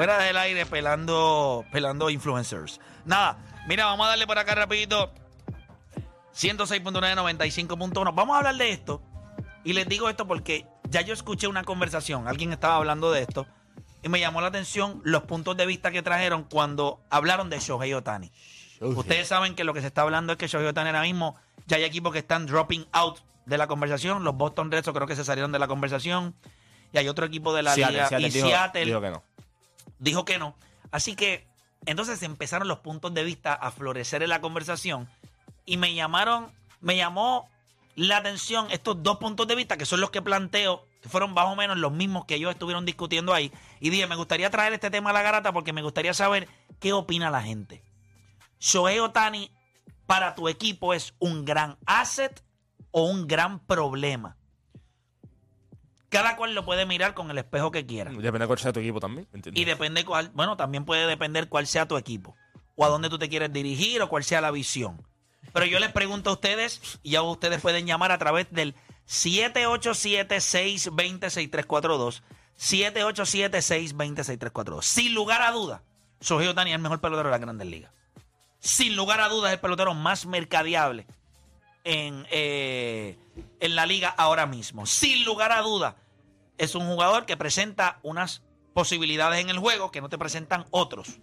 Fuera del aire pelando, pelando influencers. Nada, mira, vamos a darle por acá rapidito. 106.9, 95.1. Vamos a hablar de esto. Y les digo esto porque ya yo escuché una conversación. Alguien estaba hablando de esto. Y me llamó la atención los puntos de vista que trajeron cuando hablaron de Shohei Otani. Ustedes saben que lo que se está hablando es que Shohei Otani ahora mismo ya hay equipos que están dropping out de la conversación. Los Boston Red Sox creo que se salieron de la conversación. Y hay otro equipo de la Seattle, liga. Seattle y dijo- Seattle dijo que no. Dijo que no. Así que entonces empezaron los puntos de vista a florecer en la conversación y me llamaron, me llamó la atención estos dos puntos de vista que son los que planteo, que fueron más o menos los mismos que ellos estuvieron discutiendo ahí. Y dije, me gustaría traer este tema a la garata porque me gustaría saber qué opina la gente. Shohei Otani para tu equipo es un gran asset o un gran problema. Cada cual lo puede mirar con el espejo que quiera. Depende de cuál sea tu equipo también. ¿entiendes? Y depende cuál, bueno, también puede depender cuál sea tu equipo, o a dónde tú te quieres dirigir, o cuál sea la visión. Pero yo les pregunto a ustedes, y ya ustedes pueden llamar a través del 787-620-6342. 787-620-6342. Sin lugar a duda, Shohei Otani es el mejor pelotero de las grandes ligas. Sin lugar a dudas, es el pelotero más mercadeable en, eh, en la liga ahora mismo. Sin lugar a duda, es un jugador que presenta unas posibilidades en el juego que no te presentan otros.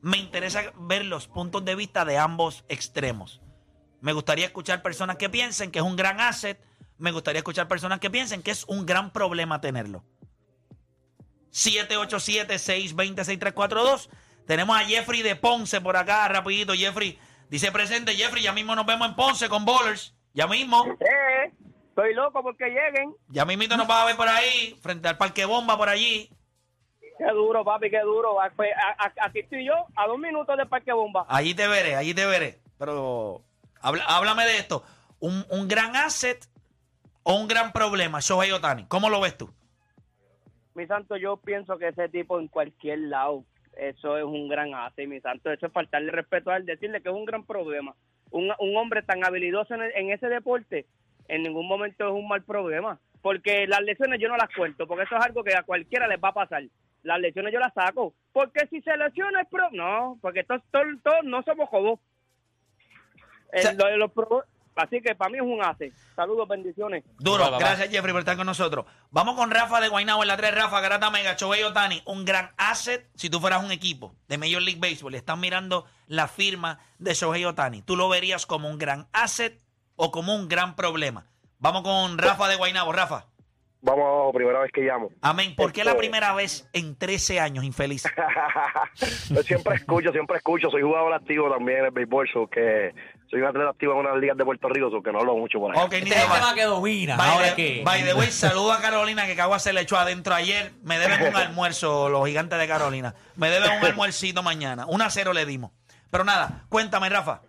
Me interesa ver los puntos de vista de ambos extremos. Me gustaría escuchar personas que piensen que es un gran asset. Me gustaría escuchar personas que piensen que es un gran problema tenerlo. 787-620-6342. Tenemos a Jeffrey de Ponce por acá, rapidito. Jeffrey, dice presente. Jeffrey, ya mismo nos vemos en Ponce con Bowlers. Ya mismo. Eh, estoy loco porque lleguen. Ya mismito nos vas a ver por ahí, frente al Parque Bomba por allí. Qué duro, papi, qué duro. Ah, pues, a- a- Aquí estoy yo, a dos minutos del Parque Bomba. Allí te veré, allí te veré. Pero habla- háblame de esto. ¿Un, un gran asset o un gran problema, Shohei Otani? ¿Cómo lo ves tú? Mi santo, yo pienso que ese tipo en cualquier lado, eso es un gran ase, mi santo. Eso es faltarle respeto a él, decirle que es un gran problema. Un, un hombre tan habilidoso en, el- en ese deporte, en ningún momento es un mal problema. Porque las lesiones yo no las cuento, porque eso es algo que a cualquiera les va a pasar. Las lesiones yo las saco. Porque si se lesiona es pro... No, porque todos, todos, todos no somos jobos. El- sea- lo de los pro- Así que para mí es un ase. Saludos, bendiciones. Duro, gracias Jeffrey por estar con nosotros. Vamos con Rafa de Guaynabo en la 3. Rafa, Garata Mega, Shohei Otani, un gran asset si tú fueras un equipo de Major League Baseball y están mirando la firma de Shohei Otani. ¿Tú lo verías como un gran asset o como un gran problema? Vamos con Rafa de Guaynabo. Rafa, Vamos abajo, primera vez que llamo. amén. ¿Por qué la Esto- primera vez en 13 años, infeliz? Yo siempre escucho, siempre escucho. Soy jugador activo también en el béisbol, so que soy un atleta activo en una ligas de Puerto Rico, so que no hablo mucho por ahí. Ok, ni Este de es el tema que domina. By Ahora the, que. by the way, saludo a Carolina que Cagua se le echó adentro ayer. Me deben un almuerzo, los gigantes de Carolina. Me deben un almuercito mañana. Un a cero le dimos. Pero nada, cuéntame, Rafa.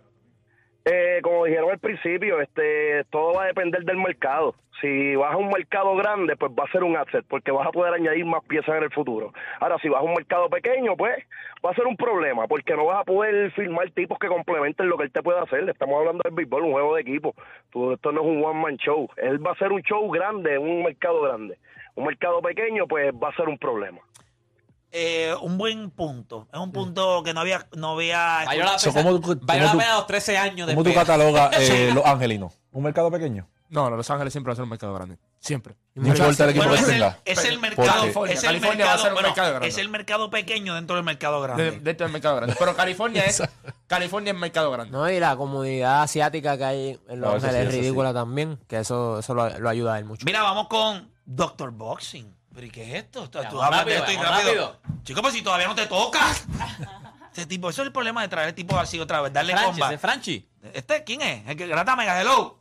Eh, como dijeron al principio, este, todo va a depender del mercado. Si vas a un mercado grande, pues va a ser un asset, porque vas a poder añadir más piezas en el futuro. Ahora, si vas a un mercado pequeño, pues va a ser un problema, porque no vas a poder firmar tipos que complementen lo que él te puede hacer. Estamos hablando del béisbol, un juego de equipo. Tú- esto no es un one-man show. Él va a ser un show grande un mercado grande. Un mercado pequeño, pues va a ser un problema. Eh, un buen punto. Es un punto que no había, no había. Valió la So, pena, ¿cómo tú- valió la cómo tú- pena los 13 años de ¿Cómo tú espera. catalogas eh, los angelinos? ¿Un mercado pequeño? No, no, Los Ángeles siempre va a ser un mercado grande. Siempre. No importa el equipo Bueno, que es el, tenga. es el Porque- mercado, California, es el California va a mercado, ser un bueno, mercado grande. es el mercado pequeño dentro del mercado grande. De- Dentro del mercado grande. Pero California es California es mercado grande. No, y la comunidad asiática que hay en Los No, eso Ángeles sí, es eso ridícula también, que eso, eso lo, lo ayuda a él mucho. Mira, vamos con Doctor Boxing. ¿Pero y qué es esto? Tú Vamos hablas de rápido, esto y vamos rápido. rápido. Chico, pues si todavía no te toca. Este tipo, eso es el problema de traer tipos así otra vez, darle Franchi, comba. ese Franchi. Este, ¿quién es? El que grata mega, hello.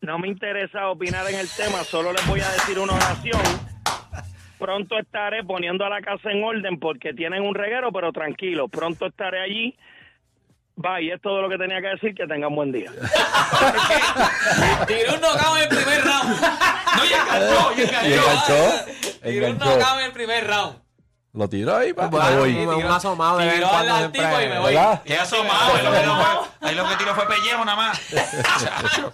No me interesa opinar en el tema, solo les voy a decir una oración. pronto estaré poniendo a la casa en orden porque tienen un reguero, pero tranquilo, pronto estaré allí. Bye, es todo lo que tenía que decir, que tengan buen día. Tiró un knockout en el primer round. No, y enganchó, y Y enganchó. enganchó. Tiró un knockout en el primer round. Lo tiró ahí, pa. Bueno, me voy. un, un asomado de Tiró al tipo y me voy. Qué asomado. Ahí lo que tiró fue- ahí lo que tiró fue pellejo nada más.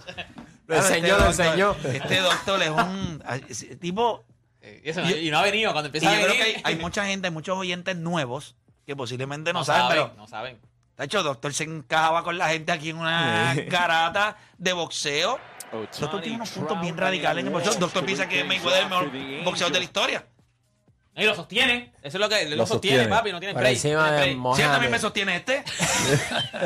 Lo enseñó, lo enseñó. Este doctor es un ese tipo. Eh, Y, eso no- y no ha venido. Cuando Y empieza yo a creo venir. que hay, hay mucha gente, hay muchos oyentes nuevos que posiblemente no, no saben, saben, pero no saben. De hecho, doctor se encajaba con la gente aquí en una garata de boxeo. Doctor tiene unos puntos bien radicales en el boxeo. Doctor piensa que Mayweather es el mejor boxeador de la historia. Y lo sostiene. Eso es lo que lo, Lo sostiene, sostiene. papi. No tiene Por play. encima de Sí, él Mohamed. también me sostiene este.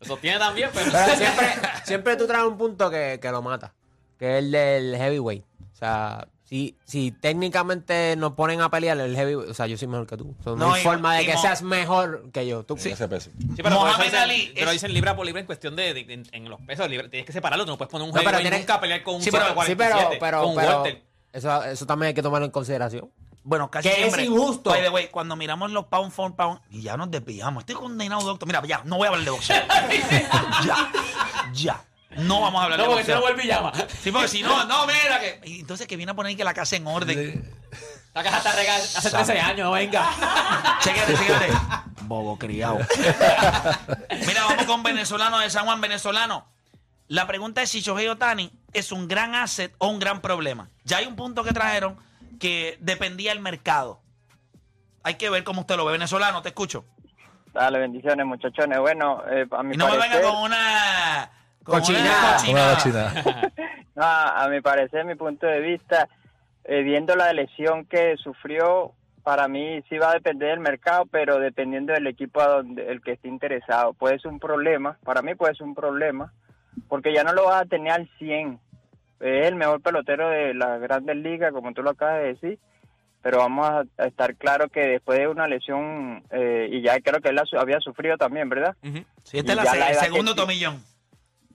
Lo sostiene también, pero. Pero siempre, siempre tú traes un punto que, que lo mata, que es el del heavyweight. O sea, si, si técnicamente nos ponen a pelear el heavyweight, o sea, yo soy mejor que tú. O sea, no, No, hay y- forma de y que Mo- seas mejor que yo. Tú, Ese peso. Sí, pero por eso Mohamed dicen, Ali pero es- dicen libra por libra en cuestión de, de- en, en los pesos. libra- tienes que separarlo. Tú no puedes poner un No, pero heavyweight tiene- nunca a pelear con un Sí, pero- 147, sí, pero, pero, con un pero welter. eso, eso también hay que tomarlo en consideración. Bueno, casi Que es siempre. injusto. By the way, cuando miramos los pound for pound, y ya nos desviamos. Estoy condenado, doctor. Mira, ya, no voy a hablar de boxeo. ya, ya. No vamos a hablar No, de porque si no boxeo. vuelve y llama. Sí, porque si no, no, mira que. y Entonces que viene a poner que la casa en orden. La caja está regada hace 13 años, venga. Chéquate, chéquate. Bobo criado. Mira, vamos con venezolano de San Juan, venezolano. La pregunta es si Shohei Otani es un gran asset o un gran problema. Ya hay un punto que trajeron que dependía del mercado. Hay que ver cómo usted lo ve. Venezolano, te escucho. Dale, bendiciones, muchachones. Bueno, eh, a mi Y no me parecer, venga con una... Cochinada. una cochinada. china. no, a mi parecer, mi punto de vista, eh, viendo la lesión que sufrió, para mí sí va a depender del mercado, pero dependiendo del equipo a donde el que esté interesado. Puede ser un problema, para mí puede ser un problema, porque ya no lo vas a tener al 100. Es el mejor pelotero de las grandes ligas, como tú lo acabas de decir, pero vamos a, a estar claro que después de una lesión, eh, y ya creo que él la su- había sufrido también, ¿verdad? Sí, este es el segundo tiene. tomillón.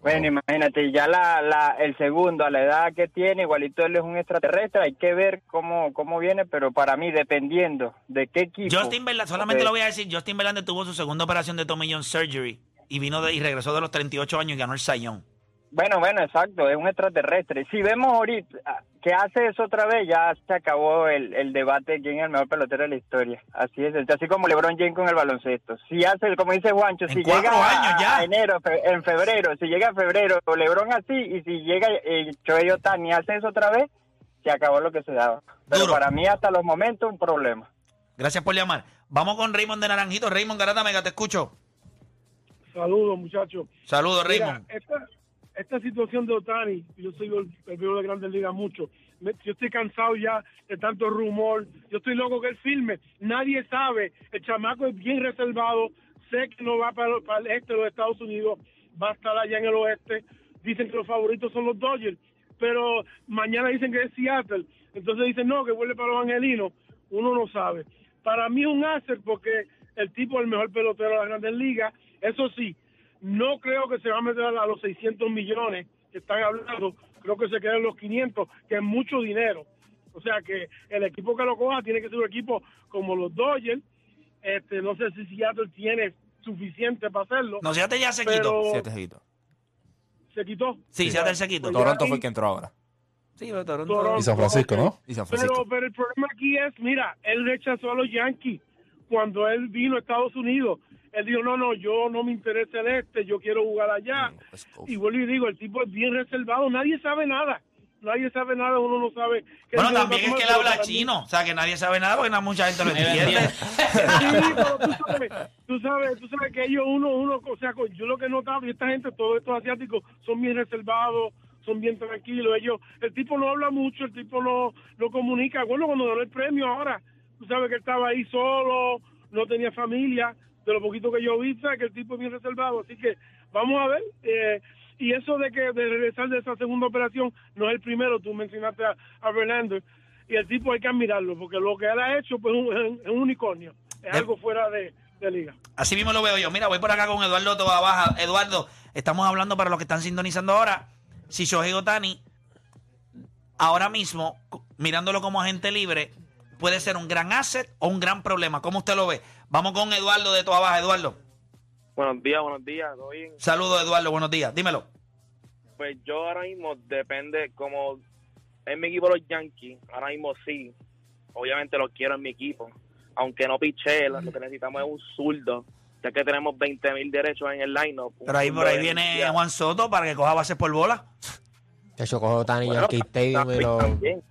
Bueno, imagínate, ya la, la, el segundo, a la edad que tiene, igualito él es un extraterrestre, hay que ver cómo, cómo viene, pero para mí, dependiendo de qué equipo. Justin Verlander, solamente lo voy a decir, Justin Verlander tuvo su segunda operación de tomillón surgery y vino de, y regresó de los 38 años y ganó el Sayón. Bueno, bueno, exacto, es un extraterrestre. Si vemos ahorita ah, que hace eso otra vez, ya se acabó el, el debate de quién es el mejor pelotero de la historia. Así es, así como LeBron James con el baloncesto. Si hace, como dice Juancho, En si llega a- años ya. a enero, fe- en febrero, si llega a febrero, LeBron así, y si llega eh, Shohei Ohtani hace eso otra vez, se acabó lo que se daba. Pero Duro. para mí, hasta los momentos, un problema. Gracias por llamar. Vamos con Raymond de Naranjito. Raymond Garata Mega, te escucho. Saludos, muchachos. Saludos, Mira, Raymond. esta, esta situación de Otani, yo soy el, viejo de Grandes Ligas mucho. Yo estoy cansado ya de tanto rumor. Yo estoy loco que él filme. Nadie sabe. El chamaco es bien reservado. Sé que no va para, para el este de los Estados Unidos. Va a estar allá en el oeste. Dicen que los favoritos son los Dodgers. Pero mañana dicen que es Seattle. Entonces dicen no, que vuelve para los angelinos. Uno no sabe. Para mí es un hacer porque el tipo es el mejor pelotero de las grandes ligas. Eso sí, no creo que se va a meter a los 600 millones que están hablando. Creo que se quedan los 500, que es mucho dinero. O sea que el equipo que lo coja tiene que ser un equipo como los Dodgers. Este, no sé si Seattle tiene suficiente para hacerlo. No, Seattle ya se quitó. Se quitó. Sí, Seattle se quitó. Pues Toronto fue el que entró ahora. Sí, pero Toronto. Toronto, Y San Francisco. ¿no? Y San Francisco. Pero, pero el problema aquí es, mira, él rechazó a los Yankees cuando él vino a Estados Unidos. Él dijo, no, no, yo no me interesa el este, yo quiero jugar allá. Y vuelvo y digo, el tipo es bien reservado, nadie sabe nada. Nadie sabe nada, uno no sabe. qué Bueno, también es que él habla chino. O sea, que nadie sabe nada porque no mucha gente lo entiende. Sí, pero tú sabes, tú sabes, tú sabes que ellos uno, uno, o sea, yo lo que he notado, y esta gente, todos estos asiáticos, son bien reservados, son bien tranquilos. Ellos, el tipo no habla mucho, el tipo no, no comunica. Bueno, cuando ganó el premio ahora, tú sabes que él estaba ahí solo, no tenía familia, de lo poquito que yo vi, sabes que el tipo es bien reservado. Así que vamos a ver. eh, y eso de que de regresar de esa segunda operación no es el primero, tú mencionaste a, a y el tipo hay que admirarlo, porque lo que él ha hecho pues, es un, es un unicornio, es algo fuera de, liga. Así mismo lo veo yo. Mira, voy por acá con Eduardo Toba Baja. Eduardo, estamos hablando para los que están sintonizando ahora. Si Shohei Otani ahora mismo mirándolo como agente libre, puede ser un gran asset o un gran problema. ¿Cómo usted lo ve? Vamos con Eduardo de Toa Baja. Eduardo. Buenos días, buenos días. Saludos, Eduardo. Buenos días. Dímelo. Pues yo ahora mismo depende, como en mi equipo los Yankees, ahora mismo sí, obviamente los quiero en mi equipo, aunque no piche, lo que necesitamos es un zurdo, ya que tenemos 20 mil derechos en el line-up. un Pero ahí por ahí de viene energía. Juan Soto para que coja bases por bola. De hecho, cojo Tani Bueno, Yankee Stadium y lo... También,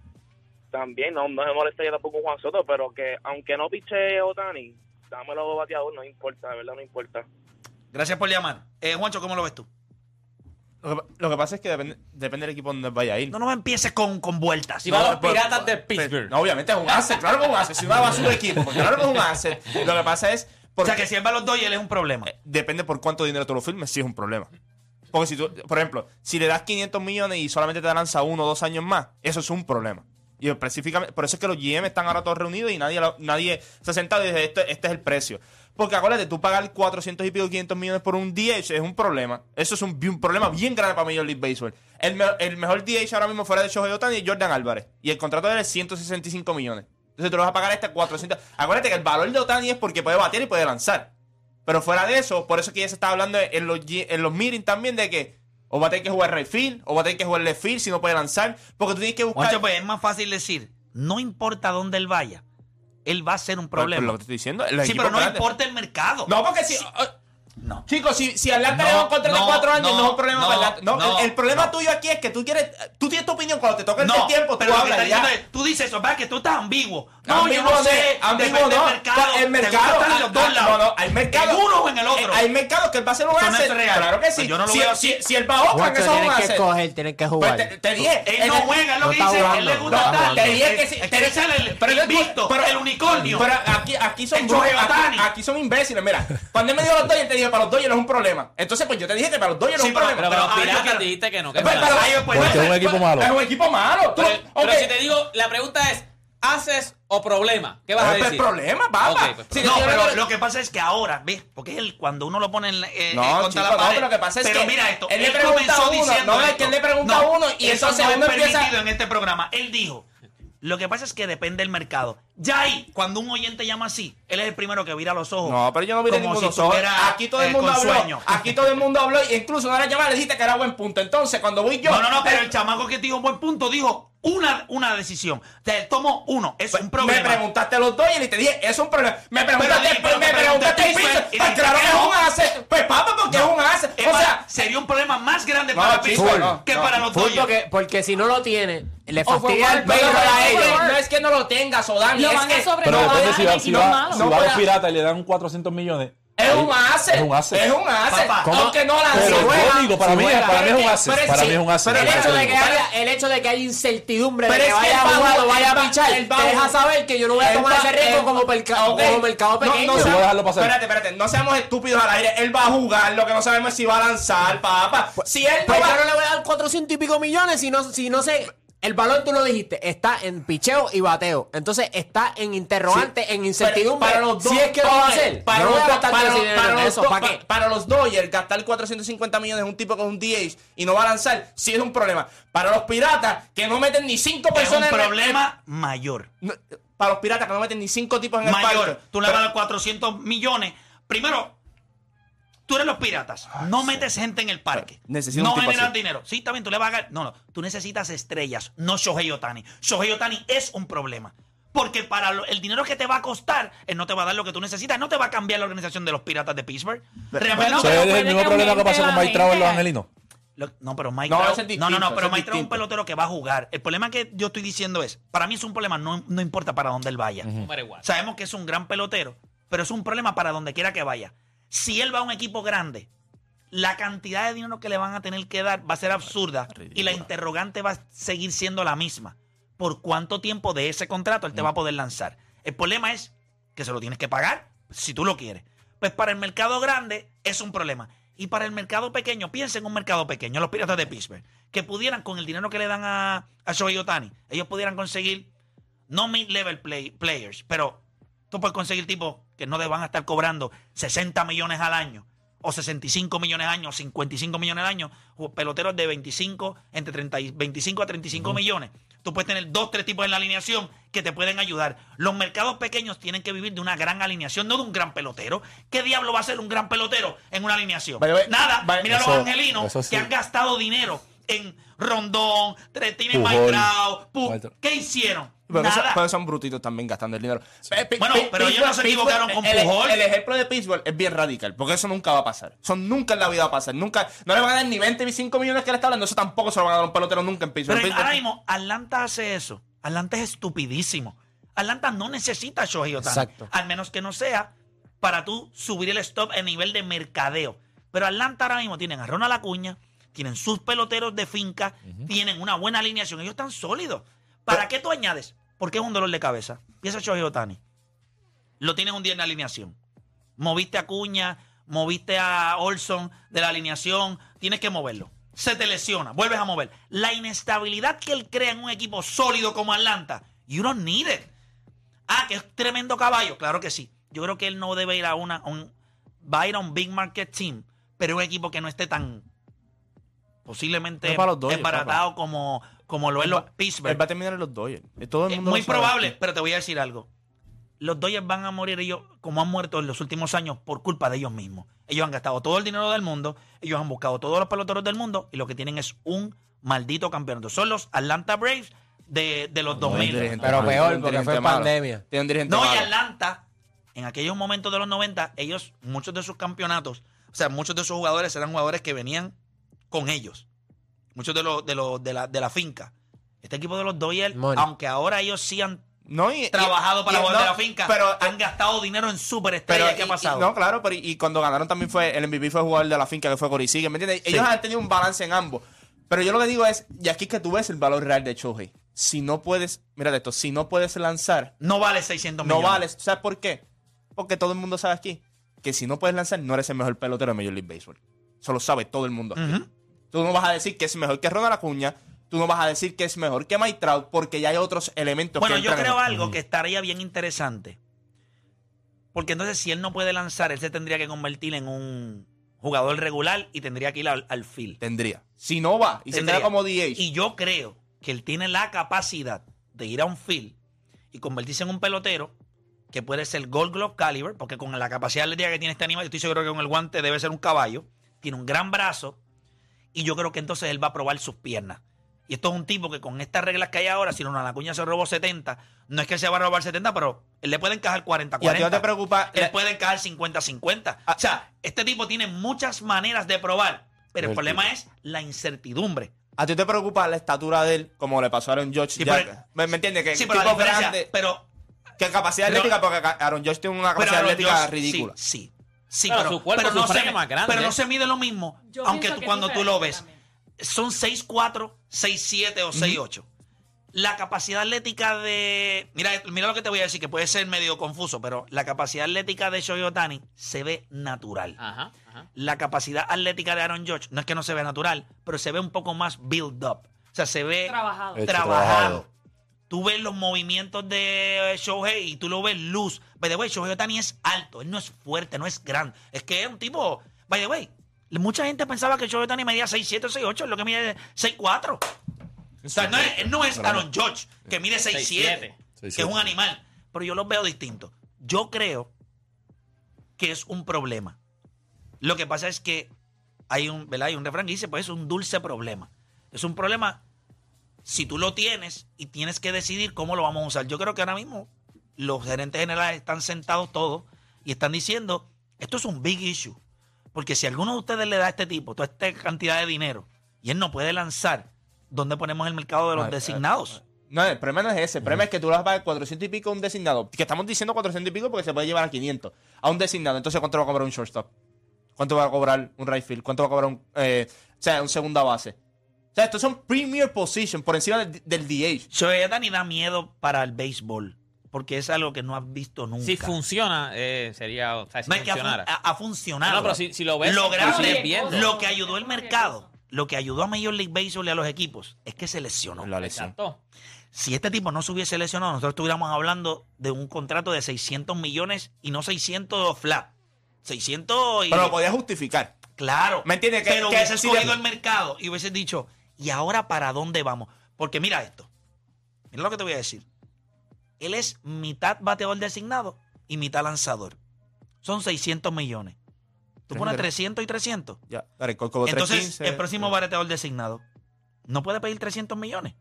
también, no, no me molesta ya tampoco Juan Soto, pero que aunque no piche Otani, dámelo bateador, no importa, de verdad no importa. Gracias por llamar. Eh, Juancho, ¿cómo lo ves tú? Lo que, lo que pasa es que depende, depende del equipo donde vaya a ir. No, no me empieces con, con vueltas. Si va a los Piratas de Pittsburgh. No, obviamente es un asset, claro que es un asset. Si uno va a su equipo, pues claro que es un asset. Lo que pasa es. O sea, que si él va a los Dodgers es un problema. Depende por cuánto dinero tú lo firmes, sí es un problema. Porque si tú, por ejemplo, si le das 500 millones y solamente te lanza uno o dos años más, eso es un problema. Y específicamente, por eso es que los GM están ahora todos reunidos y nadie, lo- nadie se sentado y dice, este, este es el precio. Porque acuérdate, tú pagar 400 y pico 500 millones por un DH es un problema. Eso es un, problema bien grande para Major League Baseball. El, el mejor DH ahora mismo fuera de Shohei Otani es Jordan Álvarez. Y el contrato de él es 165 millones. Entonces tú le vas a pagar este 400. Acuérdate que el valor de Otani es porque puede batear y puede lanzar. Pero fuera de eso, por eso que ya se está hablando en los, en los meetings también de que o va a tener que jugar right field, o va a tener que jugar left field si no puede lanzar. Porque tú tienes que buscar. Juancho, pues es más fácil decir, no importa dónde él vaya, él va a ser un problema. pero lo que te estoy diciendo, sí, pero no importa el mercado. No, porque si. No. Chicos, si, si Atlanta No, le contrato de no, cuatro años, no, no, es un problema no, para Atlanta. No, no, el, el problema no. tuyo aquí es que tú quieres. Tú tienes tu opinión cuando te toca el No, tiempo, tú pero que hablas ya. es, tú dices eso, ¿verdad? Que tú estás ambiguo. No, Ambiguo yo no sé, ambiguo no. mercado. El mercado. los ah, dos ah, lados. No, no, hay mercado. En uno o en el otro. Eh, Hay mercado que él va a ser un asset. real. Claro que sí. Pues yo no lo si, veo si, si él va a Oakland, eso es un tienes que asset. escoger, tienes que jugar. Pues te, te dije. Él en no el- juega, es lo no que dice. Él le gusta jugando. Te dije que Él- sí, él el pero yo- invicto, pero- el unicornio. Pero aquí, son El aquí, son imbéciles. Mira, cuando él me dio los Dodgers, te para los Dodgers no es un problema. Entonces, pues yo te dije que para los Dodgers no Sí, es un pero- problema. Pero los yo Piratas quiero- dijiste que no. que Pues, pero- pues, Porque es un equipo malo. Es un equipo malo. Tú- Pero, pero si te digo, la pregunta es, ¿haces o problema? ¿Qué vas a Pues, decir? problema, papá. Ok, pues, Si te No, pero lo que pasa es que ahora, ¿ves? Porque él, cuando uno lo pone en, la- eh, No, contra chico, la no, pared. pero lo que pasa es pero que mira esto, él le pregunta comenzó a uno, diciendo no, es esto. que él le pregunta a uno y eso entonces no es uno empieza- permitido en este programa. Él dijo, lo que pasa es que depende del mercado. Ya ahí, cuando un oyente llama así, él es el primero que vira los ojos. No, pero yo no vi como ninguno. si Aquí todo el eh, mundo habló. sueño. Aquí todo el mundo habló. Y incluso una vez llamada le dijiste que era buen punto. Entonces, cuando voy yo. No, no, no, pero eh, el chamaco que te dijo buen punto dijo una, una decisión. O sea, él tomó uno. Es un Me problema. preguntaste los Dodgers y te dije, es un problema. Me preguntaste, Pero di- pero me te preguntaste, Pittsburgh y pues claro que es no. un asset. Pues papá, porque es un. Es O sea, sería un problema más grande No, para Pittsburgh no, que no. para los Dodgers. porque, porque si no lo tiene, le fastidia el béisbol a no, ellos. no es que no lo tengas, Odani. Lo es van a que Pero depende si va, si va, si No va a los piratas y le dan 400 millones. es un asset. Es un asset. Es un ¿cómo? Aunque no lance. Pero juega, yo digo, para mí, para mí es un pero Para sí, mí es un asset. pero El hecho, de que haya, el hecho de que haya incertidumbre Pero de que es que vaya a jugar o vaya a pichar, él va- te deja saber que yo no voy a tomar ese riesgo como, mercado No, pequeño. no dejarlo pasar. Espérate, espérate, no seamos estúpidos al aire. Él va a jugar, lo que no sabemos es si va a lanzar, papá. Si él no Pues va yo no le voy a dar 400 y pico millones si no, si no sé. El valor tú lo dijiste, está en picheo y bateo. Entonces está en interrogante, en incertidumbre. Para los si dos- es que lo va a hacer. Para no los Dodgers, gastar 450 millones en un tipo que es un DH y no va a lanzar, sí es un problema. Para los Piratas, que no meten ni cinco Es un personas en el- problema mayor. No, para los Piratas, que no meten ni cinco tipos en el Mayor. Tú le vas a dar 400 millones. Primero, tú eres los piratas. no metes gente en el parque. Necesito no un tipo generas así. dinero. Sí, también tú le vas a dar. No, no. Tú necesitas estrellas, no Shohei Otani. Shohei Otani es un problema. Porque para lo- el dinero que te va a costar, él no te va a dar lo que tú necesitas. No te va a cambiar la organización de los piratas de Pittsburgh. Realmente Bueno, no. Ese pero es el mismo que problema que aumente pasó con la Mike Trout en los angelinos. Lo- no, pero Mike No, Trout- ese es no, no, no, distinto, pero ese es Mike Trout es un distinto. pelotero que va a jugar. El problema que yo estoy diciendo es, para mí es un problema, no, no importa para dónde él vaya. No matter what. Sabemos que es un gran pelotero, pero es un problema para donde quiera que vaya. Si él va a un equipo grande, la cantidad de dinero que le van a tener que dar va a ser absurda y la interrogante va a seguir siendo la misma. ¿Por cuánto tiempo de ese contrato él te va a poder lanzar? El problema es que se lo tienes que pagar si tú lo quieres. Pues para el mercado grande es un problema. Y para el mercado pequeño, piensa en un mercado pequeño, los Piratas de Pittsburgh, que pudieran, con el dinero que le dan a, a Shohei Ohtani, ellos pudieran conseguir no mid-level play- players, pero tú puedes conseguir tipos que no te van a estar cobrando 60 millones al año, o 65 millones al año, 55 millones al año, o peloteros de 25, entre 30 y 25 a 35 millones. Tú puedes tener dos, tres tipos en la alineación que te pueden ayudar. Los mercados pequeños tienen que vivir de una gran alineación, no de un gran pelotero. ¿Qué diablo va a ser un gran pelotero en una alineación? Nada. Mira Eso- los angelinos sí. que han gastado dinero en Rondón, Tretines Pu- Walter. ¿Qué hicieron? Pero, eso- Nada. pero son brutitos también gastando el dinero. Bueno, pe- pero ellos no se equivocaron con el, Pujol. El ejemplo de Pittsburgh es bien radical, porque eso nunca va a pasar. Eso nunca en la vida va a pasar. Nunca, no le van a dar ni 25 millones que le está hablando, eso tampoco se lo van a dar a un pelotero nunca en Pittsburgh. Pero ahora mismo, Atlanta hace eso. Atlanta es estupidísimo. Atlanta no necesita a Shohei Ohtani. Exacto. Al menos que no sea para tú subir el stop en nivel de mercadeo. Pero Atlanta ahora mismo tienen a Ronald Acuña, tienen sus peloteros de finca, tienen una buena alineación. Ellos están sólidos. ¿Para qué tú añades? Porque es un dolor de cabeza. Piensa Shohei Ohtani. Lo tienes un día en la alineación. Moviste a Acuña, moviste a Olson de la alineación, tienes que moverlo. Se te lesiona, vuelves a mover. La inestabilidad que él crea en un equipo sólido como Atlanta, you don't need it. Ah, que es tremendo caballo, claro que sí. Yo creo que él no debe ir a una, un, va a ir a un big market team, pero un equipo que no esté tan posiblemente Es para los Dodgers, embaratado como, como lo es los Pittsburgh. Él va a terminar en los Dodgers. Todo el Es muy probable, pero te voy a decir algo. Los Dodgers van a morir ellos como han muerto en los últimos años por culpa de ellos mismos. Ellos han gastado todo el dinero del mundo, ellos han buscado todos los peloteros del mundo y lo que tienen es un maldito campeonato. Son los Atlanta Braves de, de los 2000. dirigente Pero malo, peor, porque fue malo. pandemia. Tiene un dirigente No, y. Atlanta, en aquellos momentos de los 90, ellos, muchos de sus campeonatos, o sea, muchos de sus jugadores eran jugadores que venían con ellos. Muchos de los de, los, de, la, de la finca. Este equipo de los Money. aunque ahora ellos sí han No, y- y- trabajado para y- jugar de no, la finca, Pero, han gastado dinero en superestrellas. pero ¿Qué ha pasado? y- no, claro, pero y, y cuando ganaron también fue el MVP fue jugador de la finca que fue Corey ¿me entiendes? Ellos han tenido un balance en ambos. Pero yo lo que digo es, y aquí es que tú ves el valor real de Shohei. Si no puedes, mira esto, si no puedes lanzar, no vale 600 no millones. vales. ¿Sabes por qué? Porque todo el mundo sabe aquí que si no puedes lanzar, no eres el mejor pelotero de Major League Baseball. Eso lo sabe todo el mundo aquí. Tú no vas a decir que es mejor que Ronald Acuña, tú no vas a decir que es mejor que Mike Trout, porque ya hay otros elementos Bueno, que yo en- creo algo que estaría bien interesante. Porque entonces, si él no puede lanzar, él se tendría que convertir en un jugador regular y tendría que ir al, al field. Tendría. Si no va y se Tendría. queda como DH. Y yo creo que él tiene la capacidad de ir a un field y convertirse en un pelotero que puede ser Gold Glove Caliber, porque con la capacidad atlética que tiene este animal, yo estoy seguro que con el guante debe ser un caballo. Tiene un gran brazo y yo creo que entonces él va a probar sus piernas. Y esto es un tipo que con estas reglas que hay ahora, si Ronald Acuña se robó 70, no es que se va a robar 70, pero él le puede encajar 40-40. y a ti no te preocupa. Él la- puede encajar 50-50. Ah. O sea, este tipo tiene muchas maneras de probar, pero el problema es la incertidumbre. A ti te preocupa la estatura de él, como le pasó a Aaron Judge. Sí, ya- pero- ¿me, me entiendes? Que Sí, pero tipo diferencia, grande, pero, que capacidad pero- atlética, porque Aaron Judge tiene una pero capacidad atlética ridícula. Sí, sí. Sí, Claro, pero, su cuerpo, pero su no se, más grande, pero no ¿eh? se mide lo mismo, Yo aunque tú, cuando tú lo ves. también. Son 6'4, 6'7 o 6'8. La capacidad atlética de... Mira, mira lo que te voy a decir, que puede ser medio confuso, pero la capacidad atlética de Shohei Ohtani se ve natural. Ajá, ajá. La capacidad atlética de Aaron Judge no es que no se ve natural, pero se ve un poco más build up. O sea, se ve Trabajado. Hecho, trabajado. trabajado. Tú ves los movimientos de Shohei y tú lo ves luz. By the way, Shohei Otani es alto, él no es fuerte, no es grande. Es que es un tipo. By the way, mucha gente pensaba que Shohei Otani medía 6'7 o 6'8, es lo que mide 6'4. O sea, no es, él no es Aaron Judge, que mide 6'7, que es un animal. Pero yo los veo distintos. Yo creo que es un problema. Lo que pasa es que hay un, ¿verdad? Hay un refrán que dice, pues es un dulce problema. Es un problema si tú lo tienes y tienes que decidir cómo lo vamos a usar. Yo creo que ahora mismo los gerentes generales están sentados todos y están diciendo, esto es un big issue. Porque si alguno de ustedes le da a este tipo toda esta cantidad de dinero y él no puede lanzar, ¿dónde ponemos el mercado de los Ay, designados? No, el problema no es ese. El problema es que tú le vas a pagar 400 y pico a un designado. Que estamos diciendo 400 y pico porque se puede llevar a 500. A un designado. Entonces, ¿cuánto va a cobrar un shortstop? ¿Cuánto va a cobrar un right field? ¿Cuánto va a cobrar un, eh, o sea, un segunda base? O sea, estos son premier position por encima del, del DH. Shohei Otani da miedo para el béisbol porque es algo que no has visto nunca. Si funciona, eh, sería. O sea, si No es que ha, ha- funcionado. No, no, pero si- si lo ves, lo viendo. lo que ayudó el mercado, lo que ayudó a Major League Baseball y a los equipos es que se lesionó. La lesión. Exacto. Si este tipo no se hubiese lesionado, nosotros estuviéramos hablando de un contrato de 600 millones y no 600 flat. 600 y... Pero lo podías justificar. Claro. ¿Me entiendes? Que- Pero que hubieses si cogido de- el mercado y hubieses dicho, ¿y ahora para dónde vamos? Porque mira esto. Mira lo que te voy a decir. Él es mitad bateador designado y mitad lanzador. Son 600 millones. Tú pones 300 y 300. Ya, Gary Cole como Entonces, 315. el próximo bateador designado no puede pedir 300 millones.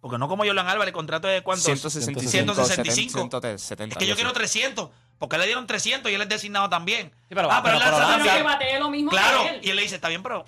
Porque no como Jordan Álvarez, contrato de cuánto? 165. 165. 170, Es que yo quiero así. 300. Porque le dieron 300 y él es designado también. pero- ah, pero, pero- pero lanza lanza. también. que batee lo mismo que Claro. él. Y él le dice, está bien, pero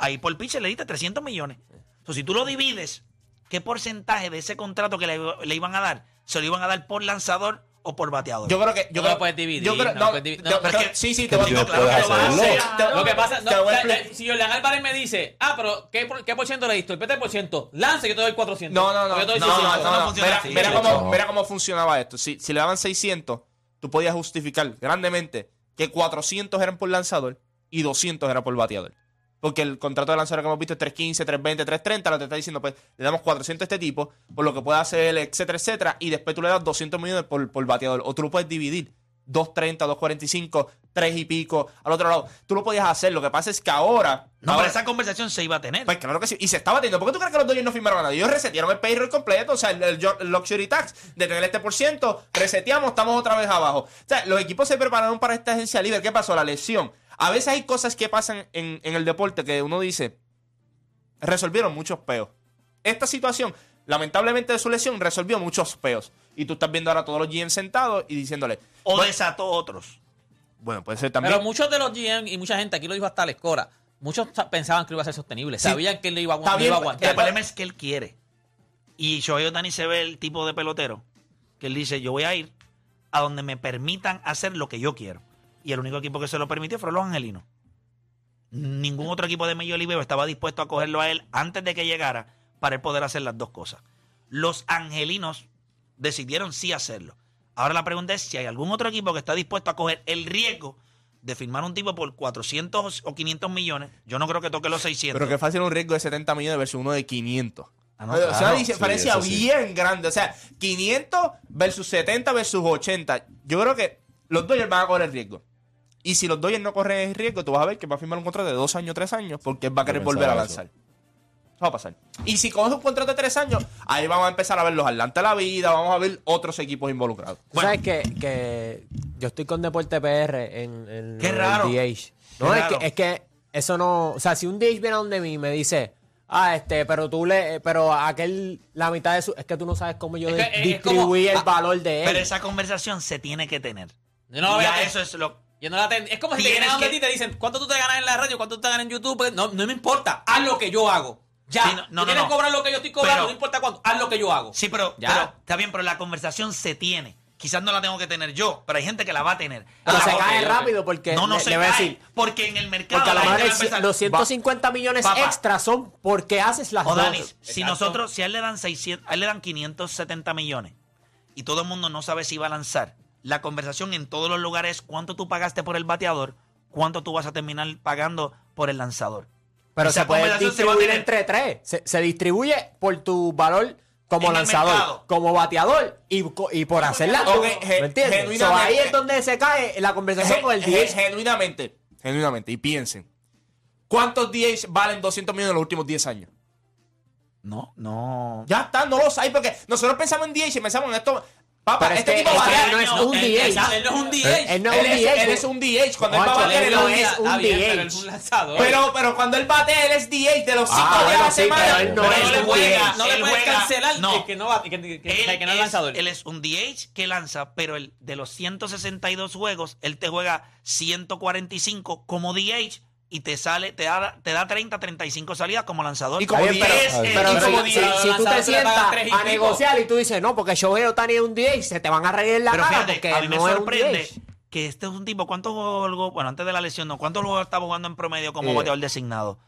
ahí por pitcher le diste 300 millones. Entonces, si tú lo divides, ¿qué porcentaje de ese contrato que le, le iban a dar se lo iban a dar por lanzador o por bateador? Yo creo que. Yo No creo, lo puedes dividir, Yo creo, no no, lo puedes yo- No, pero es que- sí, sí, te voy a no claro que lo a. Lo que pasa, no, Te voy a o sea, expli- si Jordan Álvarez me dice, ah, pero ¿qué, por- qué por ciento le diste? El 20%. Lanza, yo te doy 400. No, no, no. Yo te doy no, no, 600. no, no. funciona Mira, Sí, cómo, no. mira cómo funcionaba esto. Si, si le daban 600, tú podías justificar grandemente que 400 eran por lanzador y 200 era por bateador. Porque el contrato de lanzador que hemos visto es 315, 320, 330. Lo te está diciendo, pues le damos 400 a este tipo, por lo que puede hacer, etcétera, etcétera. Y después tú le das 200 millones por, por bateador. O tú lo puedes dividir. 230, 245, 3 y pico al otro lado. Tú lo podías hacer. Lo que pasa es que ahora. no, ahora- pero esa conversación se iba a tener. pues claro que sí. Y se estaba teniendo. ¿Por qué tú crees que los Dodgers no firmaron a nadie? Ellos resetearon el payroll completo. O sea, el, el jo- el luxury tax de tener este por ciento. Reseteamos, estamos otra vez abajo. O sea, los equipos se prepararon para esta agencia libre. ¿Qué pasó? La lesión. A veces hay cosas que pasan en, en el deporte que uno dice. Resolvieron muchos peos. Esta situación, lamentablemente de su lesión, resolvió muchos peos. Y tú estás viendo ahora a todos los GM sentados y diciéndole. o bueno, desató otros. bueno, puede ser también. Pero muchos de los GM y mucha gente, aquí lo dijo hasta la escora, muchos sa- pensaban que lo iba a ser sostenible. Sí. Sabían que él le iba lo bien, iba a El aguantar. problema es que él quiere. Y Shohei Otani se ve el tipo de pelotero que él dice, yo voy a ir a donde me permitan hacer lo que yo quiero. Y el único equipo que se lo permitió fueron los angelinos. Ningún otro equipo de Major League estaba dispuesto a cogerlo a él antes de que llegara para él poder hacer las dos cosas. Los angelinos decidieron sí hacerlo. Ahora la pregunta es si hay algún otro equipo que está dispuesto a coger el riesgo de firmar un tipo por 400 o 500 millones. Yo no creo que toque los 600. Pero que fácil un riesgo de 70 millones versus uno de 500. Ah, no, o sea, eso sí. bien grande. O sea, 500 versus 70 versus 80. Yo creo que los Dodgers van a correr el riesgo. Y si los Dodgers no corren el riesgo, tú vas a ver que va a firmar un contrato de dos años, tres años, porque él va a querer volver a eso. lanzar. Eso va a pasar. Y si coges un contrato de tres años, ahí vamos a empezar a ver los Atlanta la vida, vamos a ver otros equipos involucrados. Sabes que, que yo estoy con Deporte PR en, en Qué el raro. DH. No, Qué es raro. que, es que eso no. O sea, si un DH viene a donde mí y me dice, ah, este, pero tú le. Pero aquel, la mitad de su. Es que tú no sabes cómo yo Es que es distribuí como- el valor de él. Pero esa conversación se tiene que tener. No, ya eso es lo. Yo no la ten- Es como si te Tienes vienen a que- ti y te dicen, ¿cuánto tú te ganas en la radio? ¿Cuánto tú te ganas en YouTube? Pues, No, no me importa. Haz lo que yo hago. Ya. Sí, no, no, Tú no, quieres no. cobrar lo que yo estoy cobrando, Pero- no importa cuánto. Haz lo que yo hago. Sí, pero, Ya. pero está bien, pero la conversación se tiene. Quizás no la tengo que tener yo, pero hay gente que la va a tener. Pero Ah, se ok, cae rápido porque. No, no le, se le voy a cae, decir. porque en el mercado Porque a lo mejor va los 150 millones Papá. extras son porque haces las. Dani, si Exacto. nosotros, si a él le dan 600, a él le dan 570 millones y todo el mundo no sabe si va a lanzar, la conversación en todos los lugares es cuánto tú pagaste por el bateador, cuánto tú vas a terminar pagando por el lanzador. Pero Esa se puede conversación se va a distribuir tener. entre tres. Se, se distribuye por tu valor como En lanzador, como bateador y, y por hacerla. Ok, ¿Me entiendes? So, genuinamente- ahí es donde se cae la conversación con el 10. Genuinamente, genuinamente, y piensen. ¿Cuántos DH valen 200 millones en los últimos 10 años? No, no. Ya está, no lo sabes porque nosotros pensamos en DH y pensamos en esto. Papá, Pero este tipo que él no es un DH. él- no es un DH. Él no es un DH. él es un DH cuando él va a batear él no es un DH. pero. Pero, cuando él batea, él es DH de los 5 Ah, días a bueno, la semana. él no es le DH. no le puedes juega- cancelar no. que no, va- es, lanzador. él es un DH que lanza, pero el, de los 162 juegos, él te juega 145 como DH y te sale, te da, te da 30, 35 salidas como lanzador. Y como Está bien, pero, si, diez. si- si tú te sientas a negociar y tú dices, no, porque Shohei Otani es un DH, se te van a reír la Pero cara fíjate, porque a mí me no es un sorprende que este es un tipo, ¿cuántos juegos, bueno, antes de la lesión, no, cuántos juegos estaba jugando en promedio como Eh. bateador designado?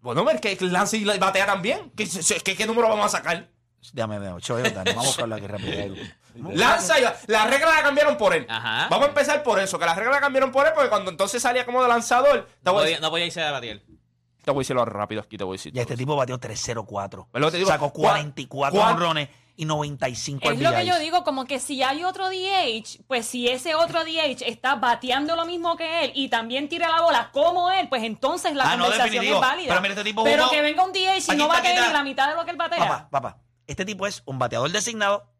Bueno, ver que lanza y batea también. ¿Qué, qué, qué número vamos a sacar? Déjame ver, Shohei Ohtani, vamos a buscarlo aquí rápido. Lanza y la regla la cambiaron por él. Ajá. Vamos a empezar por eso, que la regla la cambiaron por él porque cuando entonces salía como de lanzador, te No voy, a podía, decir- no podía irse a batir. te voy a decirlo rápido aquí, te voy a decir. Y este tipo batió 3-0-4. Pero te digo, Sacó ¿cuál- 44 cuál- honrones y 95 Es lo que yo digo, como que si hay otro DH, pues si ese otro DH está bateando lo mismo que él y también tira la bola como él, pues entonces la Ah, no, conversación definitivo. es válida. Pero mira, este tipo Pero jugó- que venga un DH y Aquí no batea la mitad de lo que él batea. Papá, papá. Este tipo es un bateador designado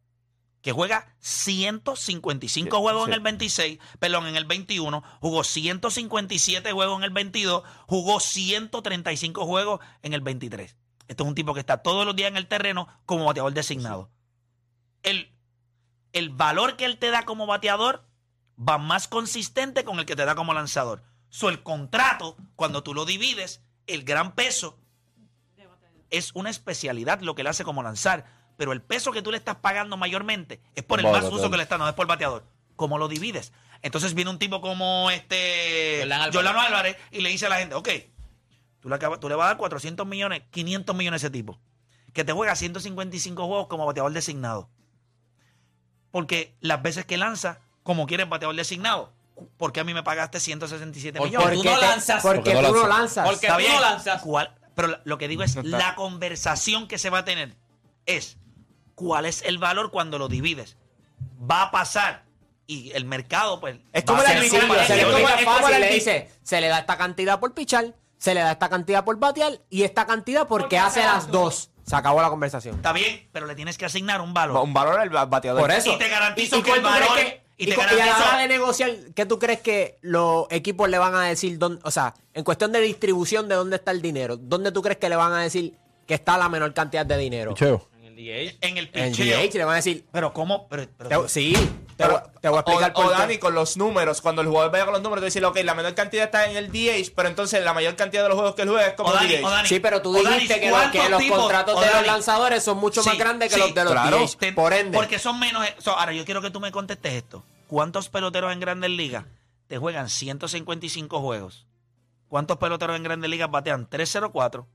que juega 155 juegos en el 26, perdón, en el 21, jugó 157 juegos en el 22, jugó 135 juegos en el 23. Esto es un tipo que está todos los días en el terreno como bateador designado. El, el valor que él te da como bateador va más consistente con el que te da como lanzador. So, el contrato, cuando tú lo divides, el gran peso es una especialidad lo que él hace como lanzar. Pero el peso que tú le estás pagando mayormente es por el más bateador. uso que le estás dando, es por bateador. ¿Cómo lo divides? Entonces viene un tipo como este Jordan Álvarez. Y le dice a la gente, ok, tú le, acabas- tú le vas a dar 400 millones, 500 millones a ese tipo, que te juega 155 juegos como bateador designado. Porque las veces que lanza, como quieres bateador designado, ¿por qué a mí me pagaste 167 Porque millones? tú no lanzas. Porque Porque tú no lanzas. Porque Está tú bien. no lanzas. ¿Cuál? Pero lo que digo es, No la conversación que se va a tener es cuál es el valor cuando lo divides. Va a pasar y el mercado, pues. Es como el es se le dice, se le da esta cantidad por pichar, se le da esta cantidad por batear y esta cantidad porque Porque hace las dos. Se acabó la conversación. Está bien, pero le tienes que asignar un valor. Un valor al ba- bateador. Por eso. Y te garantizo ¿Y que el valor- que- y y te cu- y a la hora de negociar, ¿qué tú crees que los equipos le van a decir? dónde- o sea, en cuestión de distribución de dónde está el dinero, ¿dónde tú crees que le van a decir que está la menor cantidad de dinero? Picheo. En el DH. En el En picheo. DH le van a decir, Pero ¿cómo? Pero, pero- te- sí, te, voy- te voy a explicar o, por o qué. Dani, con los números, cuando el jugador vaya con los números, tú dices, ok, la menor cantidad está en el DH, pero entonces la mayor cantidad de los juegos que él juega es como O Dani, DH. o Dani. Sí, pero tú dijiste que, lo- ¿cuántos que los tipos? contratos de los lanzadores son mucho más grandes que sí, los de los claro. DH. Te- Por ende. Porque son menos. so, ahora, yo quiero que tú me contestes esto. ¿Cuántos peloteros en Grandes Ligas te juegan 155 juegos? ¿Cuántos peloteros en Grandes Ligas batean 304,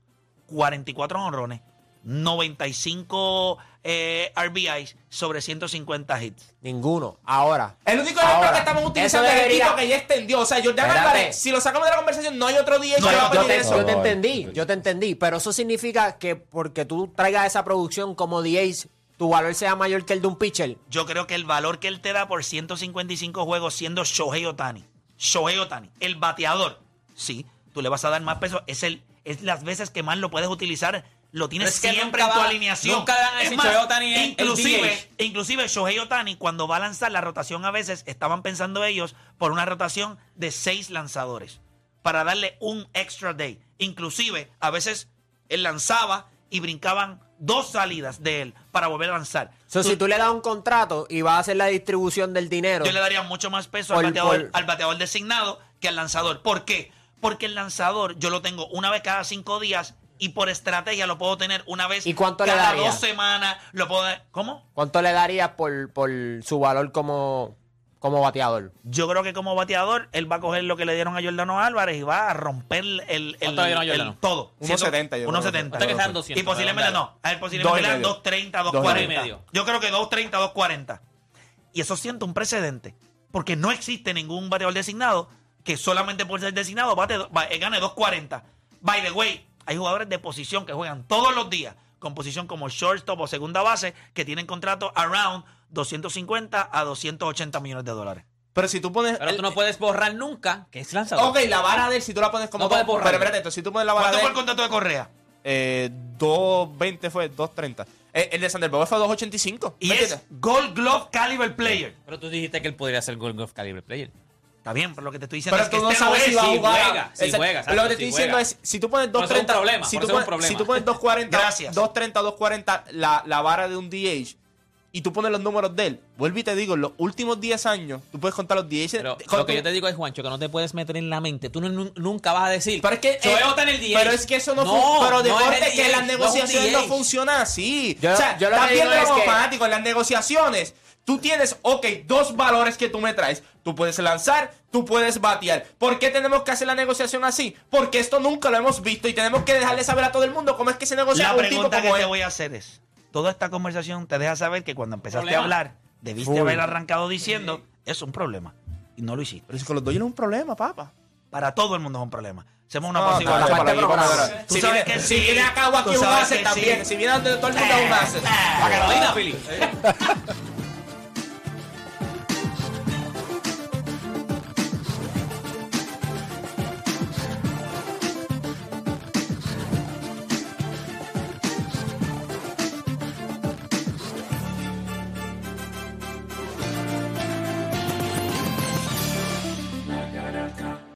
44 honrones, 95 eh, RBIs sobre 150 hits? Ninguno. Ahora. El único ejemplo Ahora, que estamos utilizando es el tipo que ya extendió. O sea, Jordan. Álvarez, si lo sacamos de la conversación, no hay otro No, que va a yo, pedir te, eso. yo te entendí, yo te entendí, pero eso significa que porque tú traigas esa producción como DH, tu valor sea mayor que el de un pitcher. Yo creo que el valor que él te da por 155 juegos siendo Shohei Otani, Shohei Otani, el bateador, sí, tú le vas a dar más peso. Es, el, es las veces que más lo puedes utilizar. Lo tienes Pero es que siempre en tu va- alineación. nunca Es decir más, es el inclusive, inclusive Shohei Otani, cuando va a lanzar la rotación a veces, estaban pensando ellos por una rotación de seis lanzadores para darle un extra day. Inclusive, a veces él lanzaba y brincaban dos salidas de él para volver a lanzar. So, Tú- si tú le das un contrato y vas a hacer la distribución del dinero, yo le daría mucho más peso Por- al, bateador, por- al bateador designado que al lanzador. ¿Por qué? Porque el lanzador yo lo tengo una vez cada cinco días y por estrategia lo puedo tener una vez ¿Y cuánto le cada daría? dos semanas. Lo puedo ¿Cómo? ¿cuánto le darías por, por su valor como, como bateador? Yo creo que como bateador él va a coger lo que le dieron a Jordano Álvarez y va a romper el, el, ¿Cuánto le dieron a el- Jordano? todo. 1.70 yo creo. 1.70. Hasta que sean 200, Y posiblemente no. A él posiblemente Dos y le dan medio. 230, Dos y 240. medio. Yo creo que 230, 240. Y eso siente un precedente. Porque no existe ningún bateador designado que solamente por ser designado bate, va- eh, gane 240. By the way, hay jugadores de posición que juegan todos los días con posición como shortstop o segunda base que tienen contrato around 250 a 280 millones de dólares. Pero si tú pones. Pero el- tú no puedes borrar nunca que es lanzador. Ok, la vara de él, si tú la pones como. No puedes Pero borrarlo. espérate, entonces, si tú pones la vara ¿Cuánto de fue él. el contrato de Correa? Eh, 2.20 fue 2.30. Eh, el de Sander Bogue fue 2.85. Y ¿me es? Gold Glove Caliber Player. Pero tú dijiste que él podría ser Gold Glove Calibre Player. Está bien, pero lo que te estoy diciendo Pero es que tú no este no sabes es. si va a si jugar. juega, si juega, Pero lo que te estoy si diciendo juega. es, si tú pones Por eso es un 2.30, problema, si tú pones, si tú pones 2.40, Gracias. 2.30, 2.40, la, la vara de un DH, y tú pones los números de él, vuelvo y te digo, en los últimos 10 años, tú puedes contar los DH. Pero con lo que yo te digo es, Juancho, que no te puedes meter en la mente. Tú no- nu- nunca vas a decir. Pero es que. Eh, Ohtani en el DH. Pero es que eso no, No, Pero no es deporte el que las no negociaciones no, DH. funcionan así. Yo- o sea, yo lo los es que- fanáticos en las negociaciones. Tú tienes, ok, dos valores que tú me traes. Tú puedes lanzar, tú puedes batear. ¿Por qué tenemos que hacer la negociación así? Porque esto nunca lo hemos visto y tenemos que dejarle saber a todo el mundo cómo es que se negocia La un tipo pregunta que te voy a hacer es: toda esta conversación te deja saber que cuando empezaste Problema. a hablar, debiste Full. haber arrancado diciendo es un problema. Y no lo hiciste. Pero si con los dos no es un problema, papá. Para todo el mundo es un problema. Hacemos una No, para para. Tú Si viene- que si sí. viene a cabo Tú aquí un hace también. sí. Si viene donde todo el mundo es un hace. Ah, Para que lo diga, Philly.